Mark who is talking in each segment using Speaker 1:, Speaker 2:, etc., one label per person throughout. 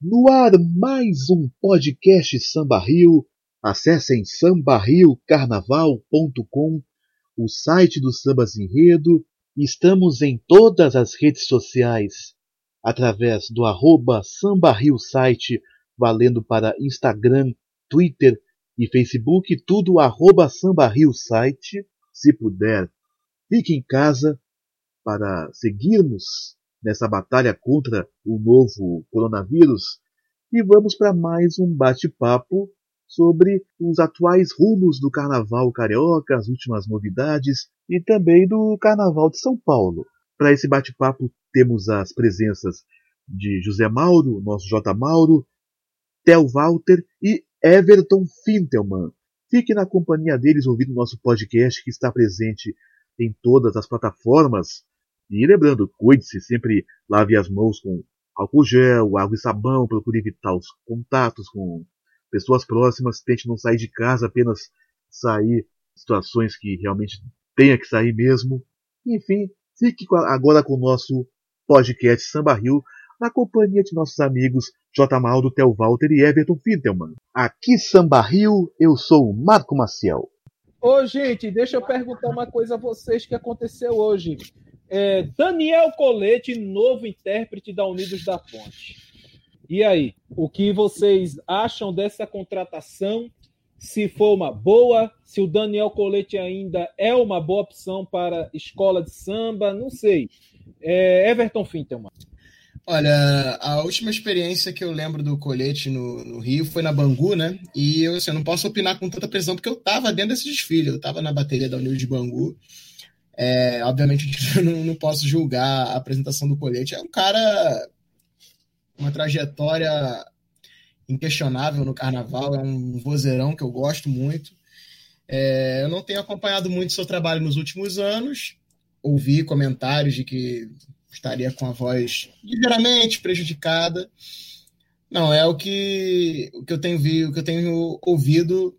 Speaker 1: No ar, mais um podcast Samba Rio. Acessem sambarriocarnaval.com, o site do Sambas Enredo. Estamos em todas as redes sociais, através do arroba Samba Rio site, valendo para Instagram, Twitter e Facebook, tudo arroba Samba Rio site. Se puder, fique em casa para seguirmos nessa batalha contra o novo coronavírus e vamos para mais um bate-papo sobre os atuais rumos do Carnaval Carioca, as últimas novidades e também do Carnaval de São Paulo. Para esse bate-papo temos as presenças de José Mauro, nosso J. Mauro, Tel Walter e Everton Fintelman. Fique na companhia deles ouvindo nosso podcast que está presente em todas as plataformas e lembrando, cuide-se, sempre lave as mãos com álcool gel, água e sabão, procure evitar os contatos com pessoas próximas, tente não sair de casa, apenas sair situações que realmente tenha que sair mesmo. Enfim, fique agora com o nosso podcast Samba Rio, na companhia de nossos amigos J. Maldo, Tel Walter e Everton Fintelman. Aqui Samba Rio, eu sou o Marco Maciel.
Speaker 2: Ô, gente, deixa eu perguntar uma coisa a vocês que aconteceu hoje. É, Daniel Colete, novo intérprete da Unidos da Ponte. E aí, o que vocês acham dessa contratação? Se for uma boa, se o Daniel Colete ainda é uma boa opção para escola de samba, não sei. É, Everton Fintelman.
Speaker 3: Olha, a última experiência que eu lembro do colete no, no Rio foi na Bangu, né? E eu, assim, não posso opinar com tanta precisão porque eu estava dentro desse desfile, eu estava na bateria da Unidos de Bangu. É, obviamente, eu não, não, posso julgar a apresentação do Colete. É um cara, uma trajetória inquestionável no carnaval, é um vozeirão que eu gosto muito. É, eu não tenho acompanhado muito seu trabalho nos últimos anos, ouvi comentários de que estaria com a voz ligeiramente prejudicada. Não, é o que, o que eu tenho vi, o que eu tenho ouvido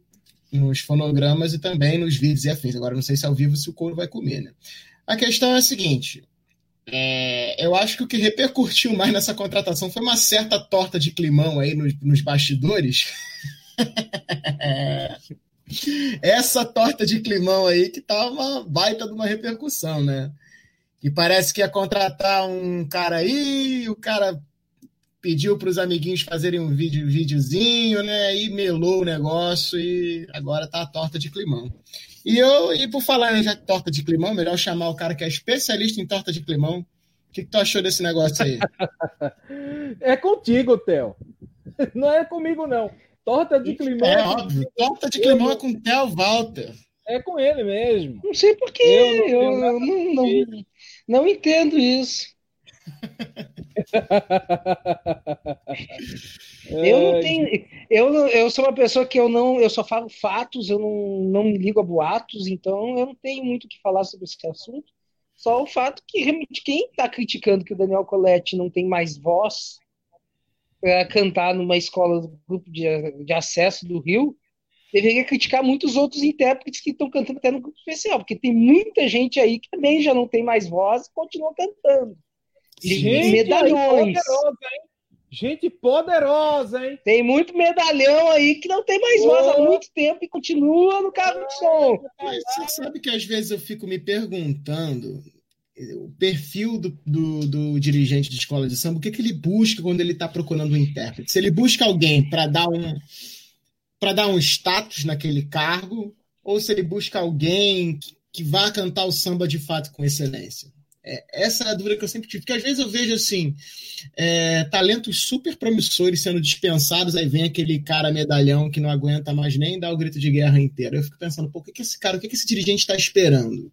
Speaker 3: nos fonogramas e também nos vídeos e afins. Agora, não sei se ao vivo se o couro vai comer, né? A questão é a seguinte: é, eu acho que o que repercutiu mais nessa contratação foi uma certa torta de climão aí nos, nos bastidores. Essa torta de climão aí que tá uma baita de uma repercussão, né? Que parece que ia contratar um cara aí, o cara pediu para os amiguinhos fazerem um vídeo, videozinho, né? E melou o negócio e agora tá a torta de climão. E eu, e por falar em já torta de climão, melhor chamar o cara que é especialista em torta de climão. O que, que tu achou desse negócio aí?
Speaker 2: é contigo, Theo. Não é comigo, não. Torta de climão. É,
Speaker 3: é óbvio. Torta de climão eu... é com o Theo Walter.
Speaker 2: É com ele mesmo.
Speaker 4: Não sei porquê. Eu, eu, eu não, não, não entendo isso. eu não tenho. Eu, eu sou uma pessoa que eu não. Eu só falo fatos, eu não, não me ligo a boatos, então eu não tenho muito o que falar sobre esse assunto. Só o fato que realmente quem está criticando que o Daniel Coletti não tem mais voz para cantar numa escola do grupo de, de acesso do Rio deveria criticar muitos outros intérpretes que estão cantando até no grupo especial, porque tem muita gente aí que também já não tem mais voz e continua cantando.
Speaker 2: Gente, medalhões. Poderosa, gente poderosa, hein?
Speaker 4: Tem muito medalhão aí que não tem mais voz há muito tempo e continua no carro de som.
Speaker 3: Você sabe que às vezes eu fico me perguntando o perfil do, do, do, dirigente de escola de samba, o que, que ele busca quando ele está procurando um intérprete? Se ele busca alguém para dar um para dar um status naquele cargo, ou se ele busca alguém que, que vá cantar o samba de fato com excelência. É, essa é a dúvida que eu sempre tive, porque às vezes eu vejo assim, é, talentos super promissores sendo dispensados, aí vem aquele cara medalhão que não aguenta mais nem dar o grito de guerra inteiro. Eu fico pensando, pô, o que, que esse cara, o que, que esse dirigente está esperando?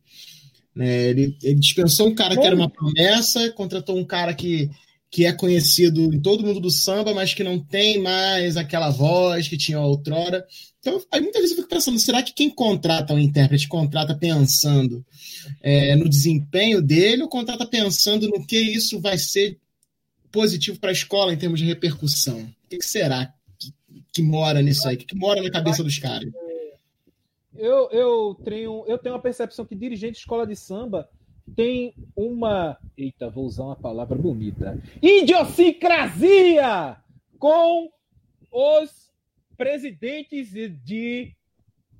Speaker 3: Né, ele, ele, dispensou um cara que era uma promessa, contratou um cara que, que é conhecido em todo mundo do samba, mas que não tem mais aquela voz que tinha outrora. Então, aí muitas vezes eu fico pensando, será que quem contrata um intérprete contrata pensando é, no desempenho dele ou contrata pensando no que isso vai ser positivo para a escola em termos de repercussão? O que, que será que, que, mora nisso aí? O que, que mora na cabeça dos caras?
Speaker 2: Eu, eu, tenho, eu tenho uma percepção que dirigente de escola de samba tem uma. Eita, vou usar uma palavra bonita. Idiosincrasia! com os presidentes de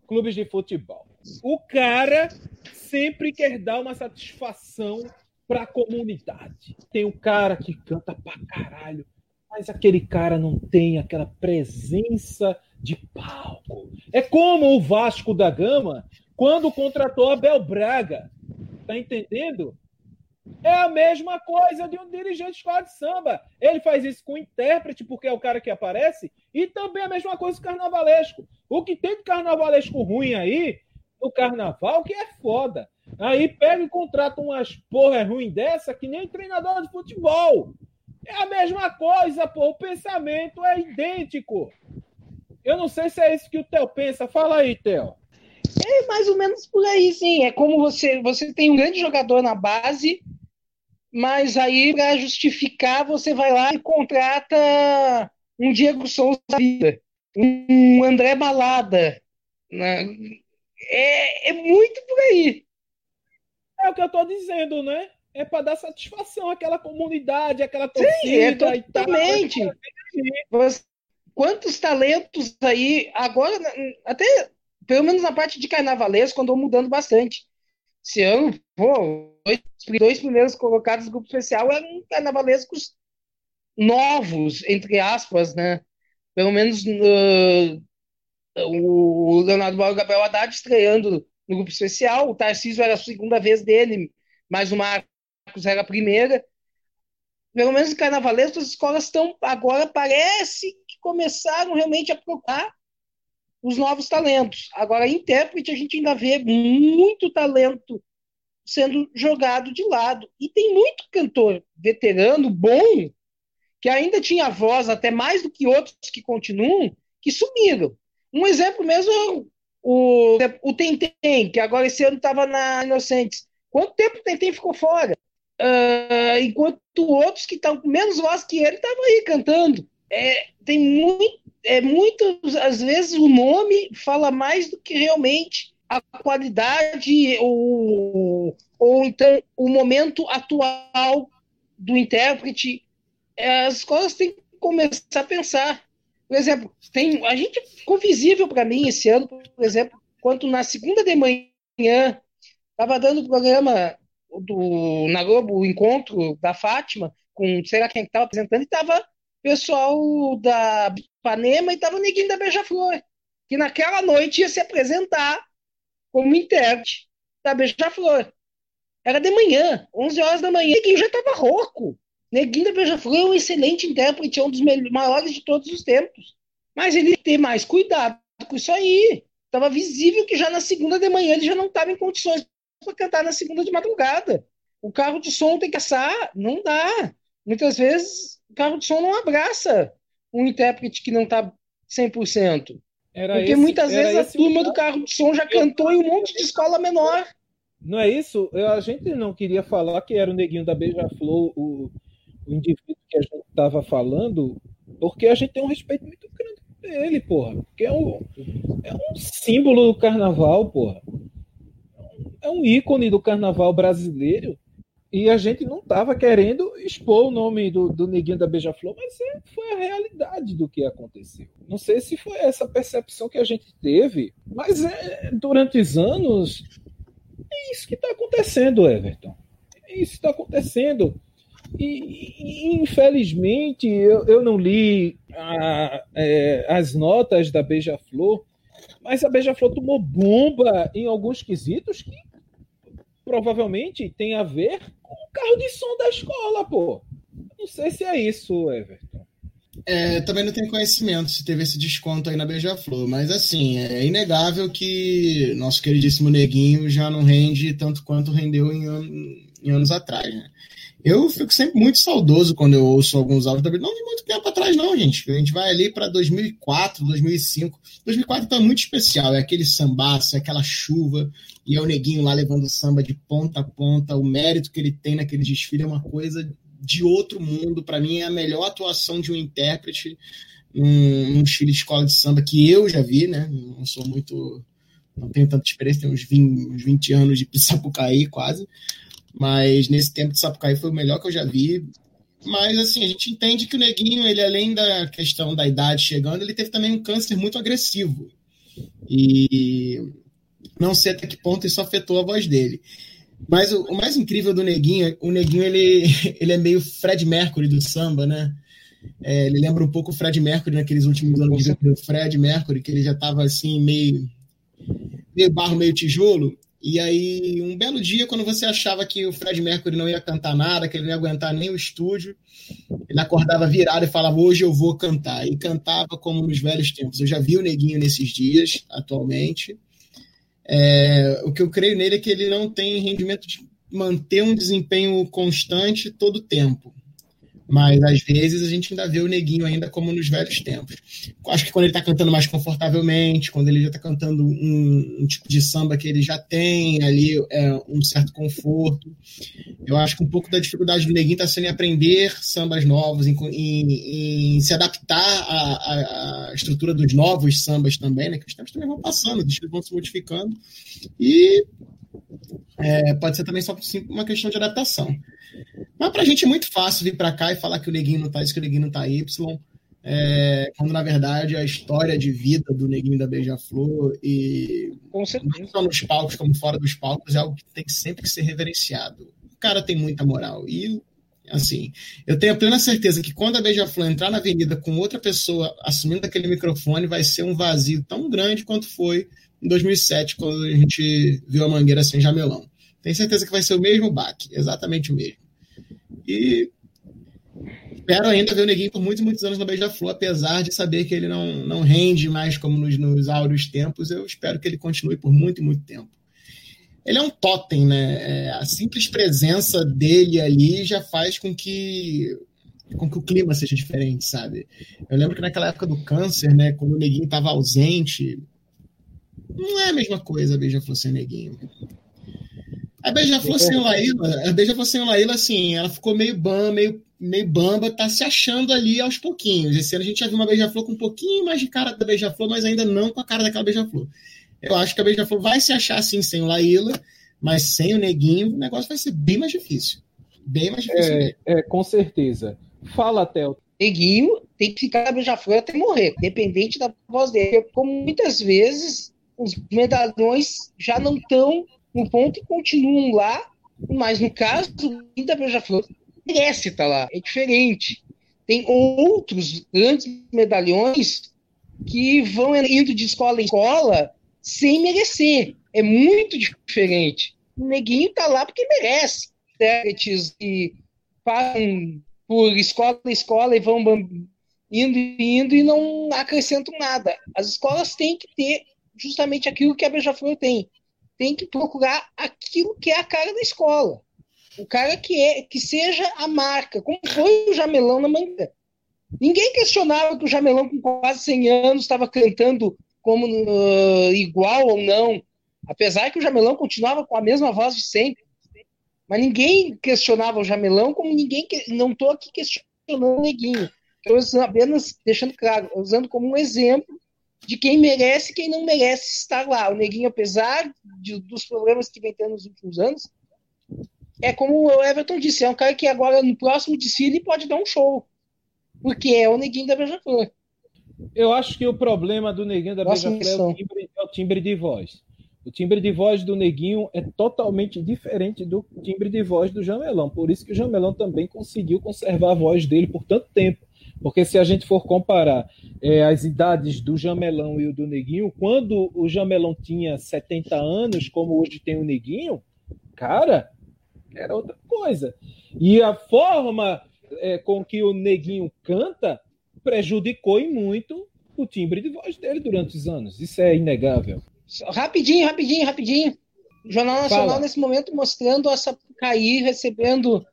Speaker 2: clubes de futebol. O cara sempre quer dar uma satisfação para a comunidade. Tem um cara que canta pra caralho, mas aquele cara não tem aquela presença de palco. É como o Vasco da Gama quando contratou Abel Braga. Tá entendendo? É a mesma coisa de um dirigente de escola de samba. Ele faz isso com o intérprete, porque é o cara que aparece, e também a mesma coisa com o carnavalesco. O que tem de carnavalesco ruim aí, no carnaval, que é foda. Aí pega e contrata umas porra ruim dessa que nem treinador de futebol. É a mesma coisa, pô. O pensamento é idêntico. Eu não sei se é isso que o Theo pensa. Fala aí, Theo.
Speaker 4: É mais ou menos por aí, sim. É como você, você tem um grande jogador na base, mas aí, para justificar, você vai lá e contrata um Diego Souza da vida, um André Balada. Né? É, é muito por aí.
Speaker 2: É o que eu estou dizendo, né? É para dar satisfação àquela comunidade, àquela torcida Sim, é
Speaker 4: totalmente. Quantos talentos aí, agora, até pelo menos na parte de carnavalesco, andou mudando bastante. Esse ano, pô, os dois primeiros colocados do grupo especial eram carnavalescos novos, entre aspas, né? Pelo menos uh, o Leonardo Mauro Gabriel Haddad estreando no grupo especial, o Tarcísio era a segunda vez dele, mas o Marcos era a primeira. Pelo menos em as escolas estão agora parece que começaram realmente a procurar os novos talentos. Agora, intérprete, a gente ainda vê muito talento sendo jogado de lado. E tem muito cantor veterano, bom, que ainda tinha voz, até mais do que outros que continuam, que sumiram. Um exemplo mesmo é o, o Tentem, que agora esse ano estava na Inocentes. Quanto tempo o Tentem ficou fora? Uh, enquanto outros que estão com menos voz que ele estavam aí cantando. É, tem muito, é muito, às vezes o nome fala mais do que realmente a qualidade ou, ou então o momento atual do intérprete. As escolas têm que começar a pensar. Por exemplo, tem, a gente ficou visível para mim esse ano, por exemplo, quando na segunda de manhã estava dando o programa do, na Globo, o encontro da Fátima, com sei lá quem estava apresentando, e estava pessoal da Panema e estava o Neguinho da Beija-Flor, que naquela noite ia se apresentar como intérprete da Beija-Flor. Era de manhã, 11 horas da manhã, o Neguinho já estava rouco. Neguinho da Beija-Flor é um excelente intérprete, é um dos maiores de todos os tempos. Mas ele tem mais cuidado com isso aí. Estava visível que já na segunda de manhã ele já não estava em condições para cantar na segunda de madrugada. O carro de som tem que assar, não dá. Muitas vezes o carro de som não abraça um intérprete que não está 100%. Era Porque esse, muitas vezes a turma do carro de som já cantou em um monte de escola menor.
Speaker 2: Não é isso? Eu, a gente não queria falar que era o neguinho da Beija-Flor, o, o indivíduo que a gente estava falando, porque a gente tem um respeito muito grande por ele, porra. Porque é um, é um símbolo do carnaval, porra. É um ícone do carnaval brasileiro. E a gente não estava querendo expor o nome do, do Neguinho da Beija-Flor, mas é, foi a realidade do que aconteceu. Não sei se foi essa percepção que a gente teve, mas é, durante os anos é isso que está acontecendo, Everton. É isso que está acontecendo. E, e, infelizmente eu, eu não li a, é, as notas da Beija-Flor, mas a Beija-Flor tomou bomba em alguns quesitos que provavelmente tem a ver com o carro de som da escola, pô. Não sei se é isso, Everton.
Speaker 3: É, também não tenho conhecimento se teve esse desconto aí na Beija-Flor, mas assim, é inegável que nosso queridíssimo Neguinho já não rende tanto quanto rendeu em, em anos atrás, né? Eu fico sempre muito saudoso quando eu ouço alguns áudios da Não de muito tempo atrás, não, gente. A gente vai ali para 2004, 2005. 2004 tá muito especial. É aquele sambaço, é aquela chuva, e é o neguinho lá levando samba de ponta a ponta. O mérito que ele tem naquele desfile é uma coisa de outro mundo. Para mim, é a melhor atuação de um intérprete num, desfile de escola de samba que eu já vi, né? Não sou muito. Não tenho tanta experiência, tenho uns 20, uns 20 anos de Sapucaí quase mas nesse tempo de Sapucaí foi o melhor que eu já vi. Mas, assim, a gente entende que o Neguinho, ele além da questão da idade chegando, ele teve também um câncer muito agressivo. E não sei até que ponto isso afetou a voz dele. Mas o, o mais incrível do Neguinho, o Neguinho, ele, ele é meio Fred Mercury do samba, né? É, ele lembra um pouco o Fred Mercury naqueles últimos anos do Fred Mercury, que ele já estava assim, meio, meio barro, meio tijolo. E aí, um belo dia, quando você achava que o Fred Mercury não ia cantar nada, que ele não ia aguentar nem o estúdio, ele acordava virado e falava: Hoje eu vou cantar. E cantava como nos velhos tempos. Eu já vi o Neguinho nesses dias, atualmente. É, o que eu creio nele é que ele não tem rendimento de manter um desempenho constante todo o tempo. Mas às vezes a gente ainda vê o neguinho ainda como nos velhos tempos. Acho que quando ele está cantando mais confortavelmente, quando ele já está cantando um, um, tipo de samba que ele já tem ali é, um certo conforto. Eu acho que um pouco da dificuldade do neguinho está sendo em aprender sambas novos, em, em, em se adaptar à, à, estrutura dos novos sambas também, né? Que os tempos também vão passando, os vão se modificando. E é, pode ser também só uma questão de adaptação. Mas pra gente é muito fácil vir para cá e falar que o Neguinho não tá isso, que o Neguinho não tá Y. É, quando na verdade a história de vida do Neguinho da Beija-Flor e não só nos palcos como fora dos palcos é algo que tem sempre que ser reverenciado. O cara tem muita moral e assim, eu tenho a plena certeza que quando a Beija-Flor entrar na avenida com outra pessoa assumindo aquele microfone vai ser um vazio tão grande quanto foi em 2007 quando a gente viu a Mangueira sem jamelão. Tenho certeza que vai ser o mesmo baque, exatamente o mesmo. E espero ainda ver o Neguinho por muitos, muitos anos no Beija-Flor, apesar de saber que ele não, não rende mais como nos, nos áureos tempos, eu espero que ele continue por muito, muito tempo. Ele é um totem, né? É, a simples presença dele ali já faz com que com que o clima seja diferente, sabe? Eu lembro que naquela época do câncer, né, quando o Neguinho estava ausente, não é a mesma coisa Beija-Flor sem Neguinho. A Beija-Flor sem Laíla, a Beija-Flor sem Laíla, assim, ela ficou meio bamba, meio, meio bamba, tá se achando ali aos pouquinhos. Esse ano a gente já viu uma Beija-Flor com um pouquinho mais de cara da Beija-Flor, mas ainda não com a cara daquela Beija-Flor. Eu acho que a Beija-Flor vai se achar assim sem o Laíla, mas sem o Neguinho, o negócio vai ser bem mais difícil. Bem mais difícil.
Speaker 2: É, é com certeza. Fala, Theo.
Speaker 4: Neguinho tem que ficar na Beija-Flor até morrer, dependente da voz dele. Como muitas vezes os medalhões já não estão no ponto e continuam lá, mas no caso da Beija-Flor, merece estar lá, é diferente. Tem outros grandes medalhões que vão indo de escola em escola sem merecer. É muito diferente. O neguinho tá lá porque merece. Intérpretes que passam por escola em escola e vão indo e indo e não acrescentam nada. As escolas têm que ter justamente aquilo que a Beija-Flor tem, tem que procurar aquilo que é a cara da escola. O cara que é que seja a marca, como foi o Jamelão na manga. Ninguém questionava que o Jamelão, com quase 100 anos, estava cantando como uh, igual ou não. Apesar que o Jamelão continuava com a mesma voz de sempre. Mas ninguém questionava o Jamelão, como ninguém. Que... Não estou aqui questionando o Neguinho. Estou apenas deixando claro, usando como um exemplo de quem merece e quem não merece estar lá. O Neguinho, apesar de, dos problemas que vem tendo nos últimos anos, é como o Everton disse, é um cara que agora no próximo desfile pode dar um show. Porque é o Neguinho da Beija-Flor.
Speaker 2: Eu acho que o problema do Neguinho da Beija-Flor é, é o timbre de voz. O timbre de voz do Neguinho é totalmente diferente do timbre de voz do Jamelão. Por isso que o Jamelão também conseguiu conservar a voz dele por tanto tempo. Porque se a gente for comparar é, as idades do Jamelão e o do Neguinho, quando o Jamelão tinha 70 anos, como hoje tem o Neguinho, cara, era outra coisa. E a forma é, com que o Neguinho canta prejudicou muito o timbre de voz dele durante os anos. Isso é inegável.
Speaker 4: Rapidinho, rapidinho, rapidinho. O Jornal Nacional, Fala. nesse momento, mostrando a Sapucaí recebendo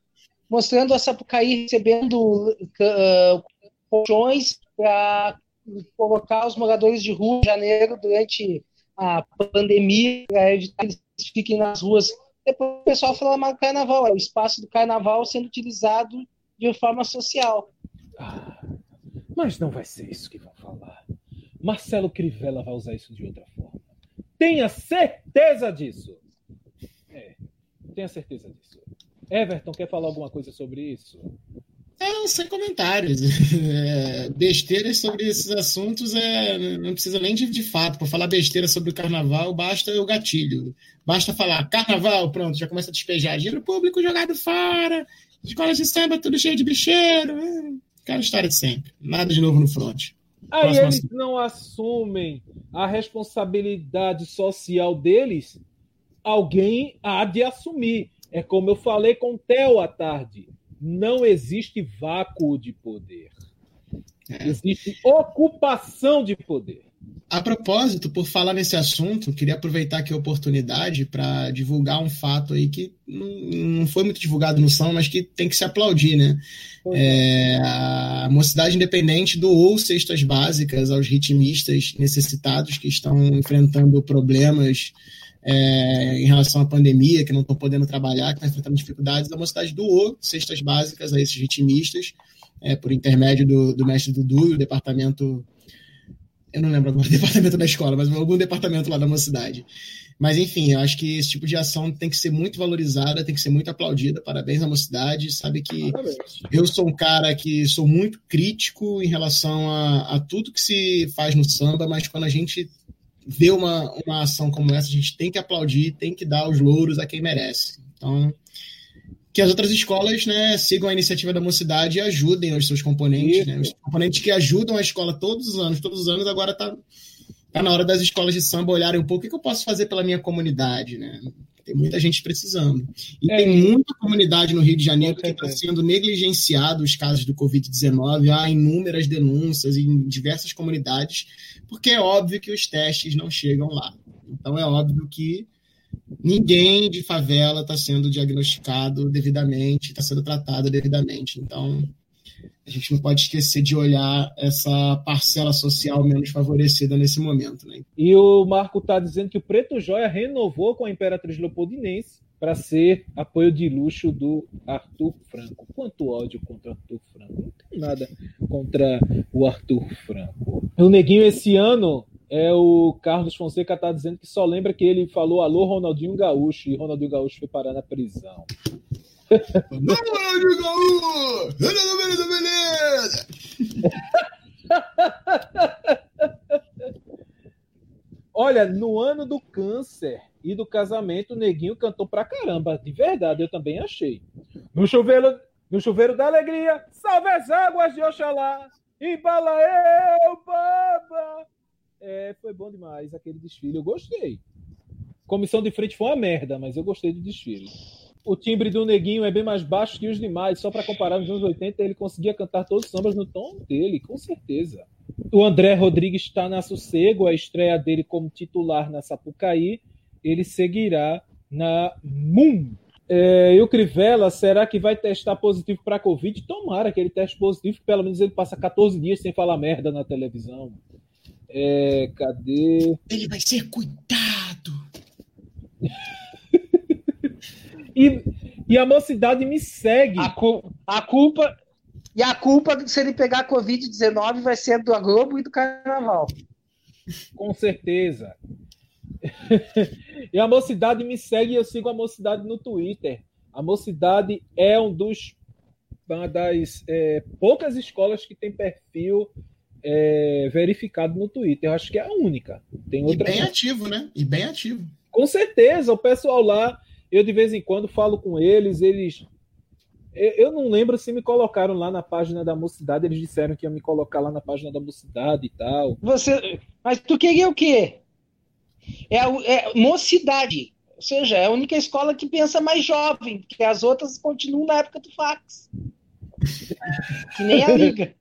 Speaker 4: mostrando a Sapucaí recebendo uh, colchões para colocar os moradores de rua em janeiro durante a pandemia, para evitar que eles fiquem nas ruas. Depois o pessoal fala mal do carnaval, é o espaço do carnaval sendo utilizado de forma social.
Speaker 2: Ah, mas não vai ser isso que vão falar. Marcelo Crivella vai usar isso de outra forma. Tenha certeza disso. É, tenha certeza disso. Everton, quer falar alguma coisa sobre isso?
Speaker 3: Não, sem comentários. É, besteiras sobre esses assuntos é, não precisa nem de, de fato. Para falar besteira sobre o carnaval, basta o gatilho. Basta falar carnaval, pronto, já começa a despejar dinheiro público jogado fora, escolas de samba tudo cheio de bicheiro. É, aquela história de sempre. Nada de novo no front.
Speaker 2: Aí Próximo eles assunto. não assumem a responsabilidade social deles, alguém há de assumir. É como eu falei com o Theo à tarde não existe vácuo de poder. É. Existe ocupação de poder.
Speaker 3: A propósito, por falar nesse assunto, queria aproveitar aqui a oportunidade para divulgar um fato aí que não foi muito divulgado no São, mas que tem que se aplaudir, né? É, a Mocidade Independente doou cestas básicas aos ritmistas necessitados que estão enfrentando problemas é, em relação à pandemia, que não estão podendo trabalhar, que estão enfrentando dificuldades, a mocidade doou cestas básicas a esses ritmistas, é, por intermédio do, do mestre Dudu e o departamento. Eu não lembro agora o departamento da escola, mas algum departamento lá da mocidade. Mas, enfim, eu acho que esse tipo de ação tem que ser muito valorizada, tem que ser muito aplaudida. Parabéns à mocidade. Sabe que Parabéns. eu sou um cara que sou muito crítico em relação a, a tudo que se faz no samba, mas quando a gente ver uma, uma ação como essa, a gente tem que aplaudir, tem que dar os louros a quem merece. Então, que as outras escolas né, sigam a iniciativa da mocidade e ajudem os seus componentes. Né? Os componentes que ajudam a escola todos os anos, todos os anos, agora está tá na hora das escolas de samba olharem um pouco o que eu posso fazer pela minha comunidade. Né? Tem muita gente precisando. E é, tem muita comunidade no Rio de Janeiro que está sendo negligenciado os casos do Covid-19. Há inúmeras denúncias em diversas comunidades, porque é óbvio que os testes não chegam lá. Então é óbvio que ninguém de favela está sendo diagnosticado devidamente, está sendo tratado devidamente. Então a gente não pode esquecer de olhar essa parcela social menos favorecida nesse momento. Né?
Speaker 2: E o Marco está dizendo que o Preto Joia renovou com a Imperatriz Leopoldinense para ser apoio de luxo do Arthur Franco. Quanto ódio contra o Arthur Franco. Não tem nada contra o Arthur Franco. O Neguinho esse ano é o Carlos Fonseca está dizendo que só lembra que ele falou alô Ronaldinho Gaúcho e Ronaldinho Gaúcho foi parar na prisão. Vamos! Beleza, beleza! Olha, no ano do câncer e do casamento, o Neguinho cantou pra caramba. De verdade, eu também achei. No chuveiro, no chuveiro da alegria, salve as águas de Oxalá, embala eu, baba. É, foi bom demais aquele desfile, eu gostei. Comissão de frente foi uma merda, mas eu gostei do desfile o timbre do Neguinho é bem mais baixo que os demais. Só para comparar, nos anos 80 ele conseguia cantar todos os sambas no tom dele, com certeza. O André Rodrigues está na Sossego, a estreia dele como titular na Sapucaí. Ele seguirá na MUM. É, e o Crivella, será que vai testar positivo para Covid? Tomara que ele teste positivo, pelo menos ele passa 14 dias sem falar merda na televisão. É, cadê?
Speaker 3: Ele vai ser cuidado.
Speaker 2: E, e a mocidade me segue.
Speaker 4: A, cu a culpa. E a culpa, se ele pegar Covid-19, vai ser do Globo e do Carnaval.
Speaker 2: Com certeza. e a mocidade me segue e eu sigo a mocidade no Twitter. A mocidade é um dos uma das é, poucas escolas que tem perfil é, verificado no Twitter. Eu acho que é a única. Tem outra...
Speaker 3: E bem ativo, né? E bem ativo.
Speaker 2: Com certeza, o pessoal lá eu de vez em quando falo com eles, eles. Eu não lembro se me colocaram lá na página da mocidade, eles disseram que iam me colocar lá na página da mocidade e tal.
Speaker 4: Você. Mas tu queria o quê? É, é mocidade. Ou seja, é a única escola que pensa mais jovem, porque as outras continuam na época do fax. que nem a liga.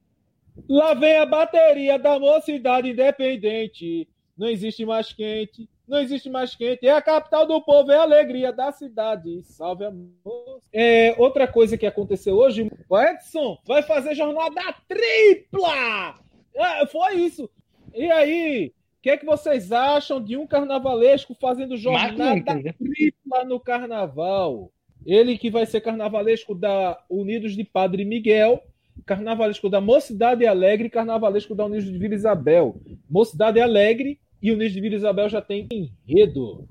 Speaker 2: Lá vem a bateria da mocidade independente. Não existe mais quente, não existe mais quente. É a capital do povo, é a alegria da cidade. Salve amor. É, outra coisa que aconteceu hoje, o Edson vai fazer jornada tripla. É, foi isso. E aí, o que, é que vocês acham de um carnavalesco fazendo jornada tripla no carnaval? Ele que vai ser carnavalesco da Unidos de Padre Miguel, carnavalesco da Mocidade Alegre carnavalesco da Unidos de Vila Isabel. Mocidade Alegre e o Nisso de Vila Isabel já tem enredo.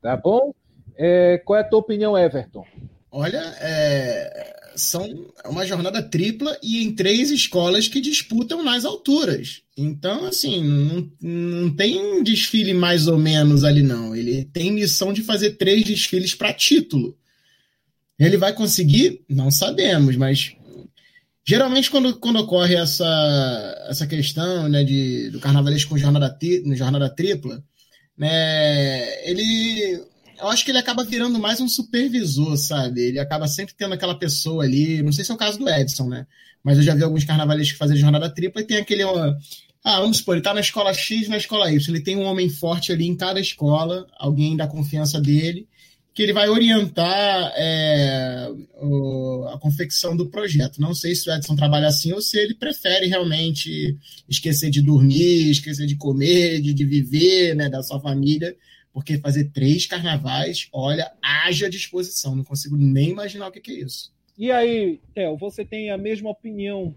Speaker 2: Tá bom? É, qual é a tua opinião, Everton?
Speaker 3: Olha, é, são uma jornada tripla e em três escolas que disputam nas alturas. Então, assim, não, não tem desfile mais ou menos ali, não. Ele tem missão de fazer três desfiles para título. Ele vai conseguir? Não sabemos, mas geralmente quando, quando ocorre essa, essa questão né, de, do carnavalesco com jornada, jornada tripla, né, ele eu acho que ele acaba virando mais um supervisor, sabe? Ele acaba sempre tendo aquela pessoa ali. Não sei se é o caso do Edson, né? Mas eu já vi alguns carnavalistas que fazem jornada tripla e tem aquele. Ah, vamos supor, ele tá na escola X na escola Y. Ele tem um homem forte ali em cada escola, alguém da confiança dele, que ele vai orientar é, o, a confecção do projeto. Não sei se o Edson trabalha assim ou se ele prefere realmente esquecer de dormir, esquecer de comer, de, de viver, né, da sua família porque fazer três carnavais, olha, haja disposição. Não consigo nem imaginar o que, que é isso.
Speaker 2: E aí, Theo, você tem a mesma opinião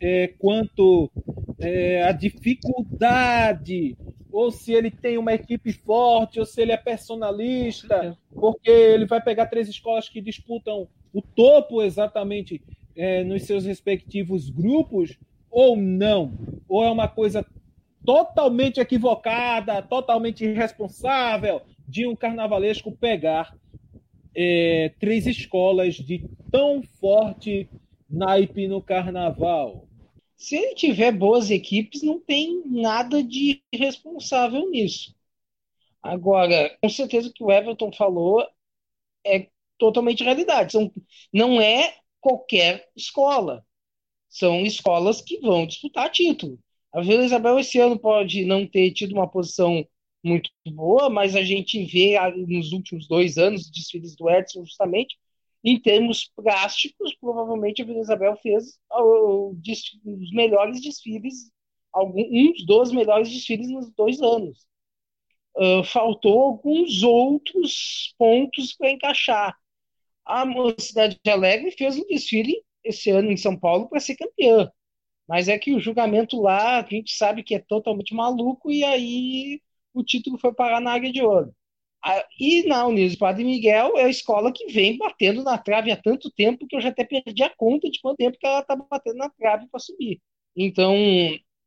Speaker 2: é, quanto é, a dificuldade, ou se ele tem uma equipe forte, ou se ele é personalista, porque ele vai pegar três escolas que disputam o topo exatamente é, nos seus respectivos grupos, ou não? Ou é uma coisa totalmente equivocada, totalmente irresponsável de um carnavalesco pegar é, três escolas de tão forte naipe no carnaval.
Speaker 4: Se ele tiver boas equipes, não tem nada de irresponsável nisso. Agora, com certeza o que o Everton falou é totalmente realidade. São, não é qualquer escola. São escolas que vão disputar título. A Vila Isabel esse ano pode não ter tido uma posição muito boa, mas a gente vê nos últimos dois anos desfiles do Edson justamente em termos plásticos, provavelmente a Vila Isabel fez os melhores desfiles, alguns dos melhores desfiles nos dois anos. Uh, faltou alguns outros pontos para encaixar. A Mocidade de Alegre fez um desfile esse ano em São Paulo para ser campeã. Mas é que o julgamento lá, a gente sabe que é totalmente maluco, e aí o título foi parar na área de ouro. E na Unidos Padre Miguel é a escola que vem batendo na trave há tanto tempo que eu já até perdi a conta de quanto tempo que ela está batendo na trave para subir. Então,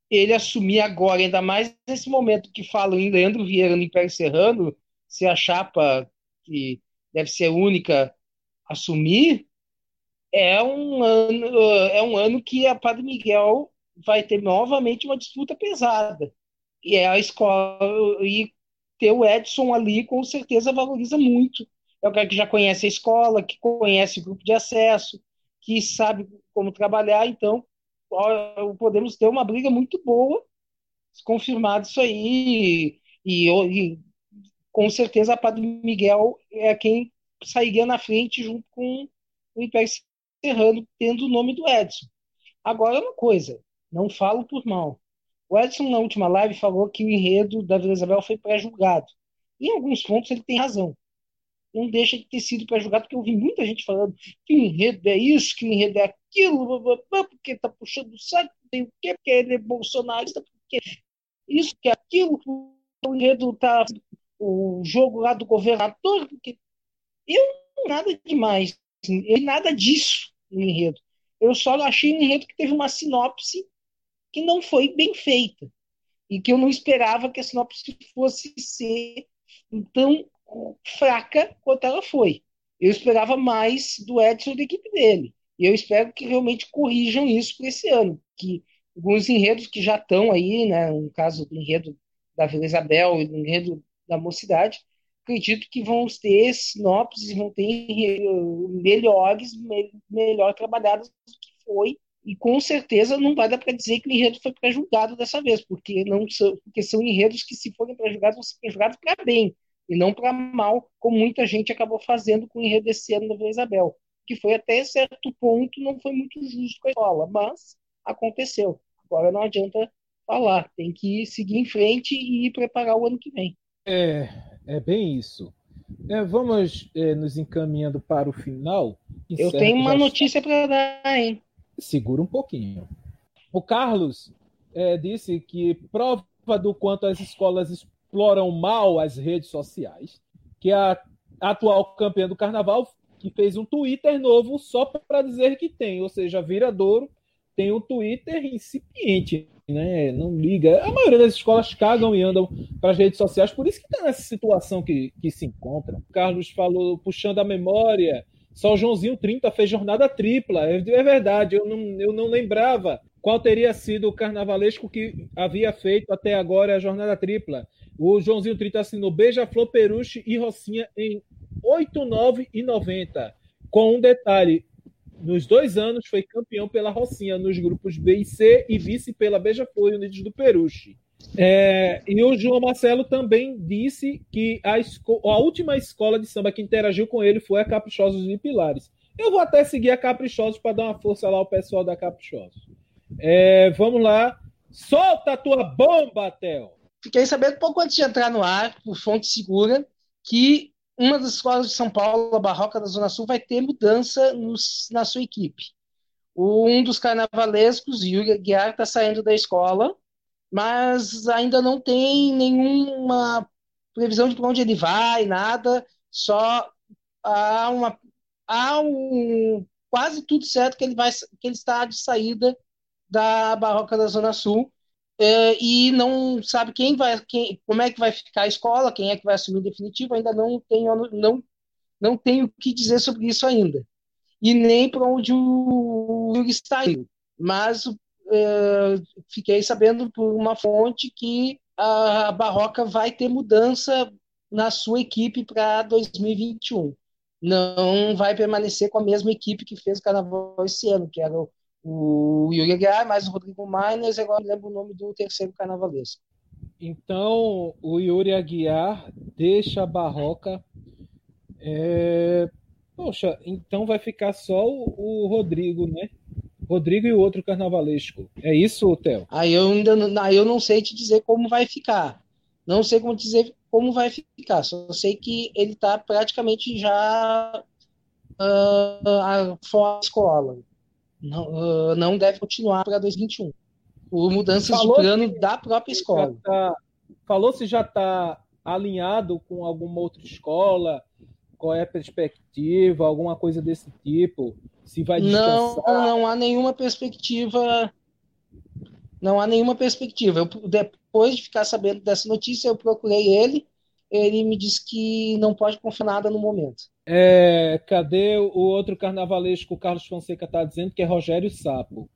Speaker 4: ele assumir agora, ainda mais nesse momento que falam em Leandro Vieira no Império Serrano, se a chapa que deve ser única assumir, é um ano, é um ano que a Padre Miguel vai ter novamente uma disputa pesada. E é a escola e ter o Edson ali com certeza valoriza muito. É o cara que já conhece a escola, que conhece o grupo de acesso, que sabe como trabalhar, então podemos ter uma briga muito boa, confirmado isso aí, e, e com certeza a Padre Miguel é quem sairia na frente junto com o Império Serrano tendo o nome do Edson. Agora, uma coisa, não falo por mal. O Edson, na última live, falou que o enredo da Vila Isabel foi pré-julgado. Em alguns pontos, ele tem razão. Não deixa de ter sido pré-julgado, porque eu vi muita gente falando que o enredo é isso, que o enredo é aquilo, porque está puxando o saco, tem o quê, porque ele é bolsonarista, porque isso, que é aquilo, o enredo está o jogo lá do governador, porque eu nada demais e nada disso no enredo. Eu só achei um enredo que teve uma sinopse que não foi bem feita. E que eu não esperava que a sinopse fosse ser tão fraca quanto ela foi. Eu esperava mais do Edson e da equipe dele. E eu espero que realmente corrijam isso para esse ano. Que alguns enredos que já estão aí, né, no caso do enredo da Vila Isabel e do enredo da Mocidade, acredito que vão ter sinopses, vão ter melhores, melhor trabalhadas do que foi. E com certeza não vai dar para dizer que o enredo foi pré-julgado dessa vez, porque não são, porque são enredos que, se forem pré-julgados, vão ser pré-julgados para bem e não para mal, como muita gente acabou fazendo com o enredo desse ano da Vila Isabel, que foi até certo ponto não foi muito justo com a escola, mas aconteceu. Agora não adianta falar, tem que seguir em frente e preparar o ano que vem.
Speaker 2: É, é bem isso. É, vamos é, nos encaminhando para o final.
Speaker 4: Eu tenho uma notícia para dar, hein?
Speaker 2: Segura um pouquinho. O Carlos é, disse que prova do quanto as escolas exploram mal as redes sociais, que a atual campeã do carnaval que fez um Twitter novo só para dizer que tem, ou seja, Viradouro tem um Twitter incipiente, né? Não liga. A maioria das escolas cagam e andam para as redes sociais, por isso que está nessa situação que, que se encontra. O Carlos falou, puxando a memória, só o Joãozinho 30 fez jornada tripla. É, é verdade, eu não, eu não lembrava qual teria sido o carnavalesco que havia feito até agora a jornada tripla. O Joãozinho 30 assinou Beija-Flor, Peruche e Rocinha em 8, 9 e 90. Com um detalhe: nos dois anos foi campeão pela Rocinha nos grupos B e C e vice pela Beija-Flor e Unidos do Peruche. É, e o João Marcelo também disse que a, a, última escola de samba que interagiu com ele foi a Caprichosos de Pilares. Eu vou até seguir a Caprichosos para dar uma força lá ao pessoal da Caprichosos. É, vamos lá. Solta a tua bomba, Theo!
Speaker 4: Fiquei sabendo pouco antes de entrar no ar, por fonte segura, que uma das escolas de São Paulo, a Barroca da Zona Sul, vai ter mudança no, na sua equipe. Um dos carnavalescos, Yuri Guiar, está saindo da escola, mas ainda não tem nenhuma previsão de para onde ele vai, nada, só há, uma, há um, quase tudo certo que ele, vai, que ele está de saída da Barroca da Zona Sul, é, e não sabe quem vai, quem, como é que vai ficar a escola, quem é que vai assumir definitivo, ainda não tenho, não, não tenho o que dizer sobre isso ainda. E nem para onde o Yuri está indo. Mas é, fiquei sabendo por uma fonte que a Barroca vai ter mudança na sua equipe para 2021. Não vai permanecer com a mesma equipe que fez o carnaval esse ano, que era o Yuri Aguiar, mais o Rodrigo Miners, agora não lembro o nome do terceiro carnavalesco.
Speaker 2: Então, o Yuri Aguiar deixa a Barroca. É... Poxa, então vai ficar só o, Rodrigo, né? Rodrigo e o outro carnavalesco. É isso, Theo?
Speaker 4: Aí eu ainda não, aí eu não sei te dizer como vai ficar. Não sei como dizer como vai ficar. Só sei que ele está praticamente já uh, fora da escola não, uh, não deve continuar para 2021. Por mudanças Falou de plano da própria escola.
Speaker 2: Tá, falou se já está alinhado com alguma outra escola, qual é a perspectiva, alguma coisa desse tipo? Se vai
Speaker 4: descansar? Não, não há nenhuma perspectiva. Não há nenhuma perspectiva. Eu, depois de ficar sabendo dessa notícia, eu procurei ele. Ele me disse que não pode confiar nada no momento.
Speaker 2: É, cadê o outro carnavalesco? O Carlos Fonseca está dizendo que é Rogério Sapo.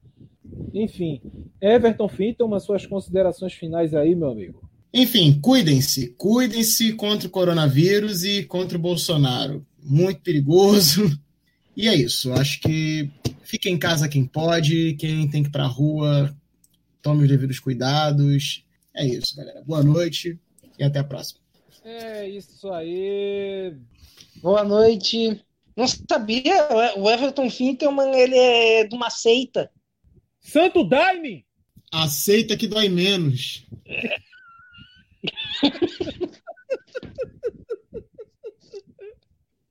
Speaker 2: Enfim, Everton Finton, as suas considerações finais aí, meu amigo.
Speaker 3: Enfim, cuidem-se, cuidem-se contra o coronavírus e contra o Bolsonaro. Muito perigoso. E é isso. Acho que fique em casa quem pode, quem tem que ir para a rua, tome os devidos cuidados. É isso, galera. Boa noite e até a próxima.
Speaker 2: É isso aí.
Speaker 4: Boa noite. Não sabia, o Everton Fintelman, ele é de uma seita.
Speaker 2: Santo Daime!
Speaker 3: A seita que dói menos.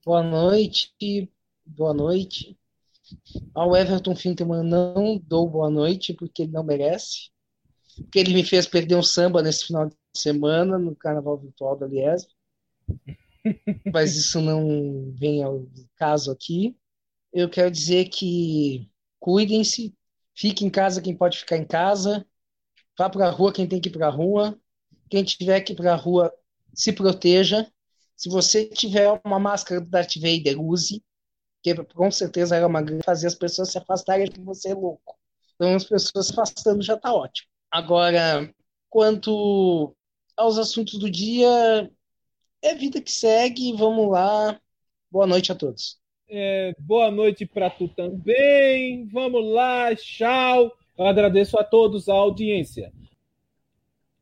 Speaker 4: Boa noite. Boa noite. Ao Everton Fintelman não dou boa noite, porque ele não merece. Porque ele me fez perder um samba nesse final de semana, no Carnaval Virtual da Liesb mas isso não vem ao caso aqui. Eu quero dizer que cuidem-se, fique em casa quem pode ficar em casa, vá para a rua quem tem que ir para a rua, quem tiver que ir para a rua, se proteja. Se você tiver uma máscara do Darth Vader, use, que com certeza era uma grande fazer as pessoas se afastarem de você é louco. Então as pessoas se afastando já está ótimo. Agora, quanto aos assuntos do dia, é vida que segue, vamos lá. Boa noite a todos.
Speaker 2: É, boa noite para tu também. Vamos lá, tchau. Eu agradeço a todos a audiência.